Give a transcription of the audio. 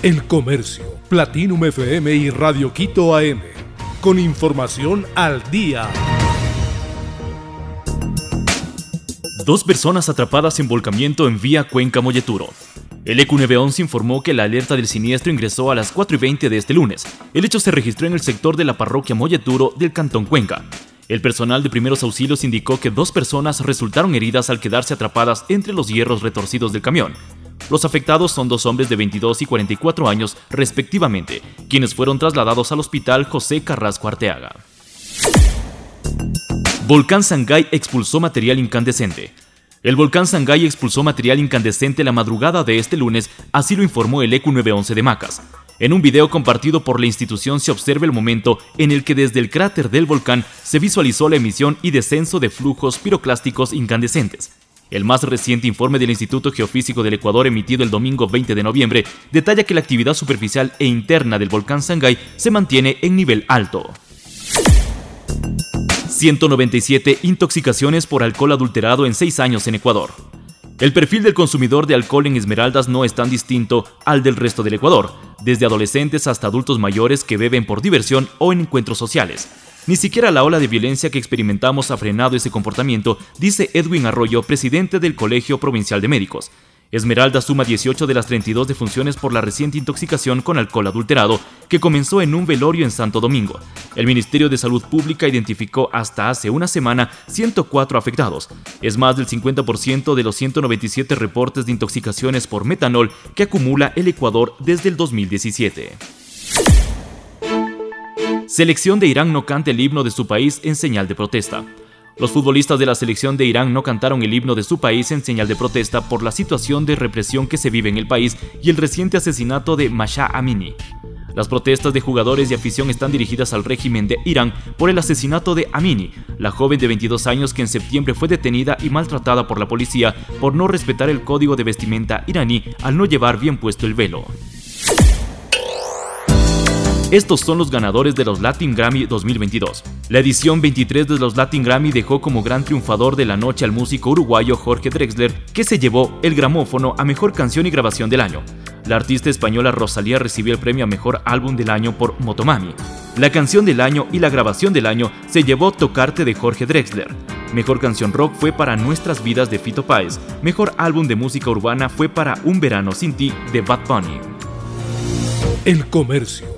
El Comercio, Platinum FM y Radio Quito AM. Con información al día. Dos personas atrapadas en volcamiento en vía Cuenca Molleturo. El EQ 911 informó que la alerta del siniestro ingresó a las 4 y 20 de este lunes. El hecho se registró en el sector de la parroquia Molleturo del Cantón Cuenca. El personal de primeros auxilios indicó que dos personas resultaron heridas al quedarse atrapadas entre los hierros retorcidos del camión. Los afectados son dos hombres de 22 y 44 años respectivamente, quienes fueron trasladados al hospital José Carrasco Arteaga. Volcán Sangay expulsó material incandescente. El volcán Sangay expulsó material incandescente la madrugada de este lunes, así lo informó el EQ 911 de Macas. En un video compartido por la institución se observa el momento en el que desde el cráter del volcán se visualizó la emisión y descenso de flujos piroclásticos incandescentes. El más reciente informe del Instituto Geofísico del Ecuador emitido el domingo 20 de noviembre detalla que la actividad superficial e interna del volcán Sangay se mantiene en nivel alto. 197 intoxicaciones por alcohol adulterado en 6 años en Ecuador. El perfil del consumidor de alcohol en Esmeraldas no es tan distinto al del resto del Ecuador, desde adolescentes hasta adultos mayores que beben por diversión o en encuentros sociales. Ni siquiera la ola de violencia que experimentamos ha frenado ese comportamiento, dice Edwin Arroyo, presidente del Colegio Provincial de Médicos. Esmeralda suma 18 de las 32 defunciones por la reciente intoxicación con alcohol adulterado, que comenzó en un velorio en Santo Domingo. El Ministerio de Salud Pública identificó hasta hace una semana 104 afectados. Es más del 50% de los 197 reportes de intoxicaciones por metanol que acumula el Ecuador desde el 2017. Selección de Irán no canta el himno de su país en señal de protesta. Los futbolistas de la selección de Irán no cantaron el himno de su país en señal de protesta por la situación de represión que se vive en el país y el reciente asesinato de Masha Amini. Las protestas de jugadores y afición están dirigidas al régimen de Irán por el asesinato de Amini, la joven de 22 años que en septiembre fue detenida y maltratada por la policía por no respetar el código de vestimenta iraní al no llevar bien puesto el velo. Estos son los ganadores de los Latin Grammy 2022. La edición 23 de los Latin Grammy dejó como gran triunfador de la noche al músico uruguayo Jorge Drexler, que se llevó el gramófono a Mejor Canción y Grabación del Año. La artista española Rosalía recibió el premio a Mejor Álbum del Año por Motomami. La canción del año y la grabación del año se llevó Tocarte de Jorge Drexler. Mejor canción rock fue para Nuestras Vidas de Fito Páez. Mejor álbum de música urbana fue para Un Verano Sin Ti de Bad Bunny. El Comercio